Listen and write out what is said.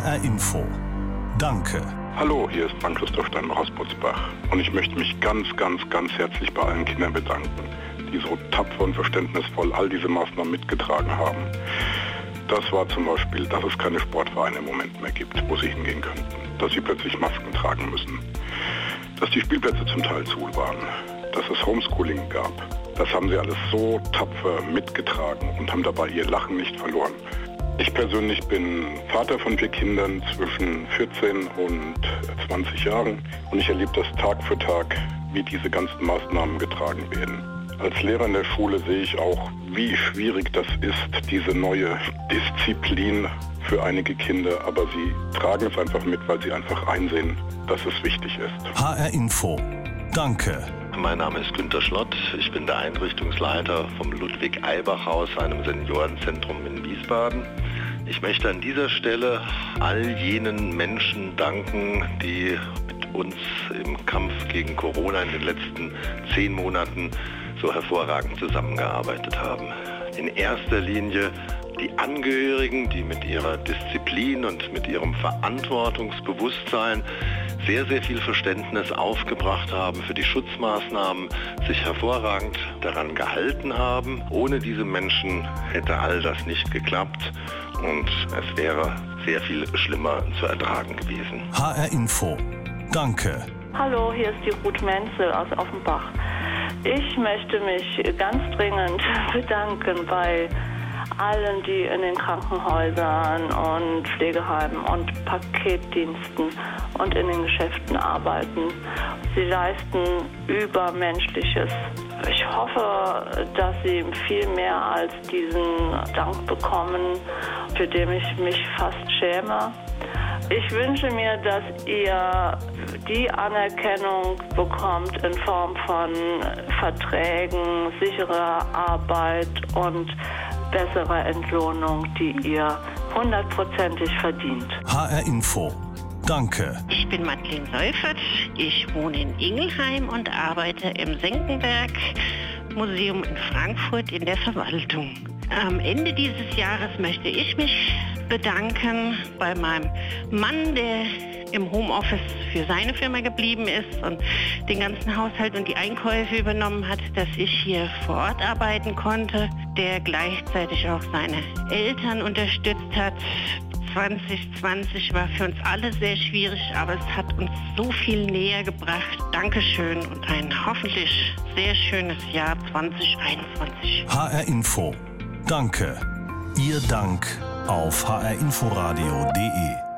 HR Info. Danke. Hallo, hier ist Frank Christoph Steinbach aus Butzbach und ich möchte mich ganz, ganz, ganz herzlich bei allen Kindern bedanken, die so tapfer und verständnisvoll all diese Maßnahmen mitgetragen haben. Das war zum Beispiel, dass es keine Sportvereine im Moment mehr gibt, wo sie hingehen könnten, dass sie plötzlich Masken tragen müssen, dass die Spielplätze zum Teil zu waren, dass es Homeschooling gab. Das haben sie alles so tapfer mitgetragen und haben dabei ihr Lachen nicht verloren. Ich persönlich bin Vater von vier Kindern zwischen 14 und 20 Jahren und ich erlebe das Tag für Tag, wie diese ganzen Maßnahmen getragen werden. Als Lehrer in der Schule sehe ich auch, wie schwierig das ist, diese neue Disziplin für einige Kinder, aber sie tragen es einfach mit, weil sie einfach einsehen, dass es wichtig ist. HR Info. Danke. Mein Name ist Günter Schlott. Ich bin der Einrichtungsleiter vom Ludwig-Eibach-Haus, einem Seniorenzentrum in Wiesbaden. Ich möchte an dieser Stelle all jenen Menschen danken, die mit uns im Kampf gegen Corona in den letzten zehn Monaten so hervorragend zusammengearbeitet haben. In erster Linie die Angehörigen, die mit ihrer Disziplin und mit ihrem Verantwortungsbewusstsein sehr, sehr viel Verständnis aufgebracht haben für die Schutzmaßnahmen, sich hervorragend daran gehalten haben. Ohne diese Menschen hätte all das nicht geklappt und es wäre sehr viel schlimmer zu ertragen gewesen. HR Info. Danke. Hallo, hier ist die Ruth Menzel aus Offenbach. Ich möchte mich ganz dringend bedanken bei allen, die in den Krankenhäusern und Pflegeheimen und Paketdiensten und in den Geschäften arbeiten. Sie leisten Übermenschliches. Ich hoffe, dass Sie viel mehr als diesen Dank bekommen, für den ich mich fast schäme. Ich wünsche mir, dass ihr die Anerkennung bekommt in Form von Verträgen, sicherer Arbeit und bessere Entlohnung, die ihr hundertprozentig verdient. HR Info. Danke. Ich bin Madeleine Seufert. Ich wohne in Ingelheim und arbeite im Senckenberg Museum in Frankfurt in der Verwaltung. Am Ende dieses Jahres möchte ich mich bedanken bei meinem Mann, der im Homeoffice für seine Firma geblieben ist und den ganzen Haushalt und die Einkäufe übernommen hat, dass ich hier vor Ort arbeiten konnte, der gleichzeitig auch seine Eltern unterstützt hat. 2020 war für uns alle sehr schwierig, aber es hat uns so viel näher gebracht. Dankeschön und ein hoffentlich sehr schönes Jahr 2021. HR Info. Danke. Ihr Dank auf hrinforadio.de.